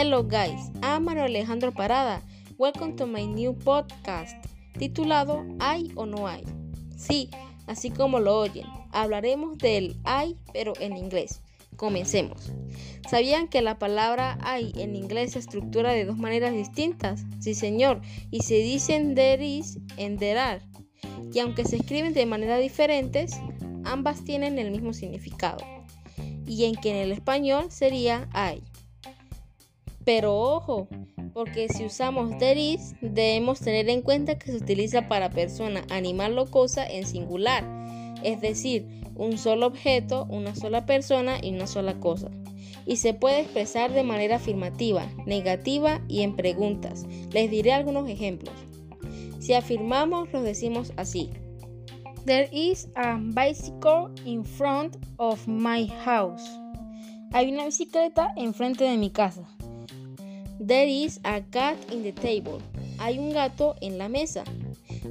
Hello guys, I'm Mario Alejandro Parada. Welcome to my new podcast titulado ¿Hay o no hay? Sí, así como lo oyen, hablaremos del hay pero en inglés. Comencemos. ¿Sabían que la palabra hay en inglés se estructura de dos maneras distintas? Sí, señor, y se dicen there is en there are. Y aunque se escriben de manera diferentes, ambas tienen el mismo significado. Y en que en el español sería hay. Pero ojo, porque si usamos there is, debemos tener en cuenta que se utiliza para persona, animal o cosa en singular, es decir, un solo objeto, una sola persona y una sola cosa. Y se puede expresar de manera afirmativa, negativa y en preguntas. Les diré algunos ejemplos. Si afirmamos, los decimos así. There is a bicycle in front of my house. Hay una bicicleta enfrente de mi casa. There is a cat in the table. Hay un gato en la mesa.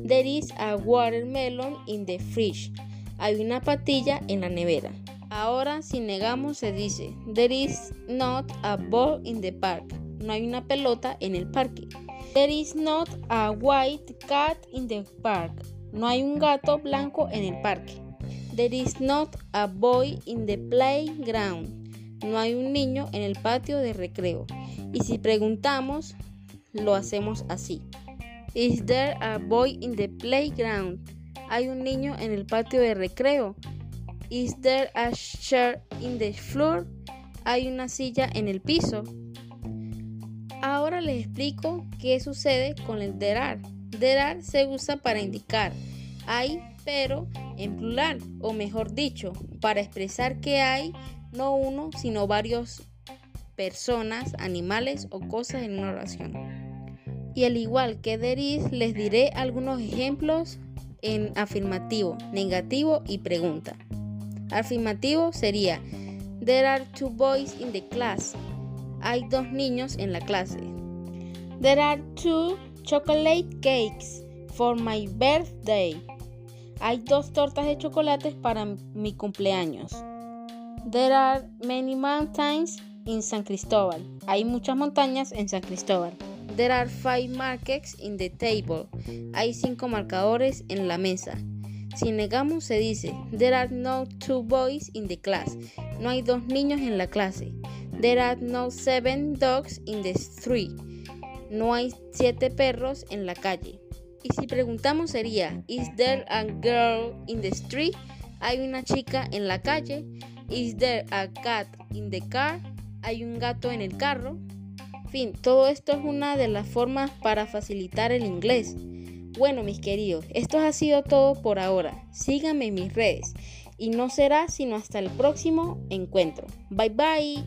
There is a watermelon in the fridge. Hay una patilla en la nevera. Ahora, si negamos, se dice There is not a ball in the park. No hay una pelota en el parque. There is not a white cat in the park. No hay un gato blanco en el parque. There is not a boy in the playground. No hay un niño en el patio de recreo. Y si preguntamos, lo hacemos así. Is there a boy in the playground? ¿Hay un niño en el patio de recreo? Is there a chair in the floor? ¿Hay una silla en el piso? Ahora les explico qué sucede con el there are. There are se usa para indicar hay, pero en plural, o mejor dicho, para expresar que hay no uno, sino varios personas, animales o cosas en una oración. Y al igual que there is, les diré algunos ejemplos en afirmativo, negativo y pregunta. Afirmativo sería There are two boys in the class. Hay dos niños en la clase. There are two chocolate cakes for my birthday. Hay dos tortas de chocolates para mi cumpleaños. There are many mountains in San Cristóbal. Hay muchas montañas en San Cristóbal. There are five markers in the table. Hay cinco marcadores en la mesa. Si negamos se dice There are no two boys in the class. No hay dos niños en la clase. There are no seven dogs in the street. No hay siete perros en la calle. Y si preguntamos sería Is there a girl in the street? Hay una chica en la calle. Is there a cat in the car? Hay un gato en el carro. Fin, todo esto es una de las formas para facilitar el inglés. Bueno, mis queridos, esto ha sido todo por ahora. Síganme en mis redes y no será sino hasta el próximo encuentro. Bye bye.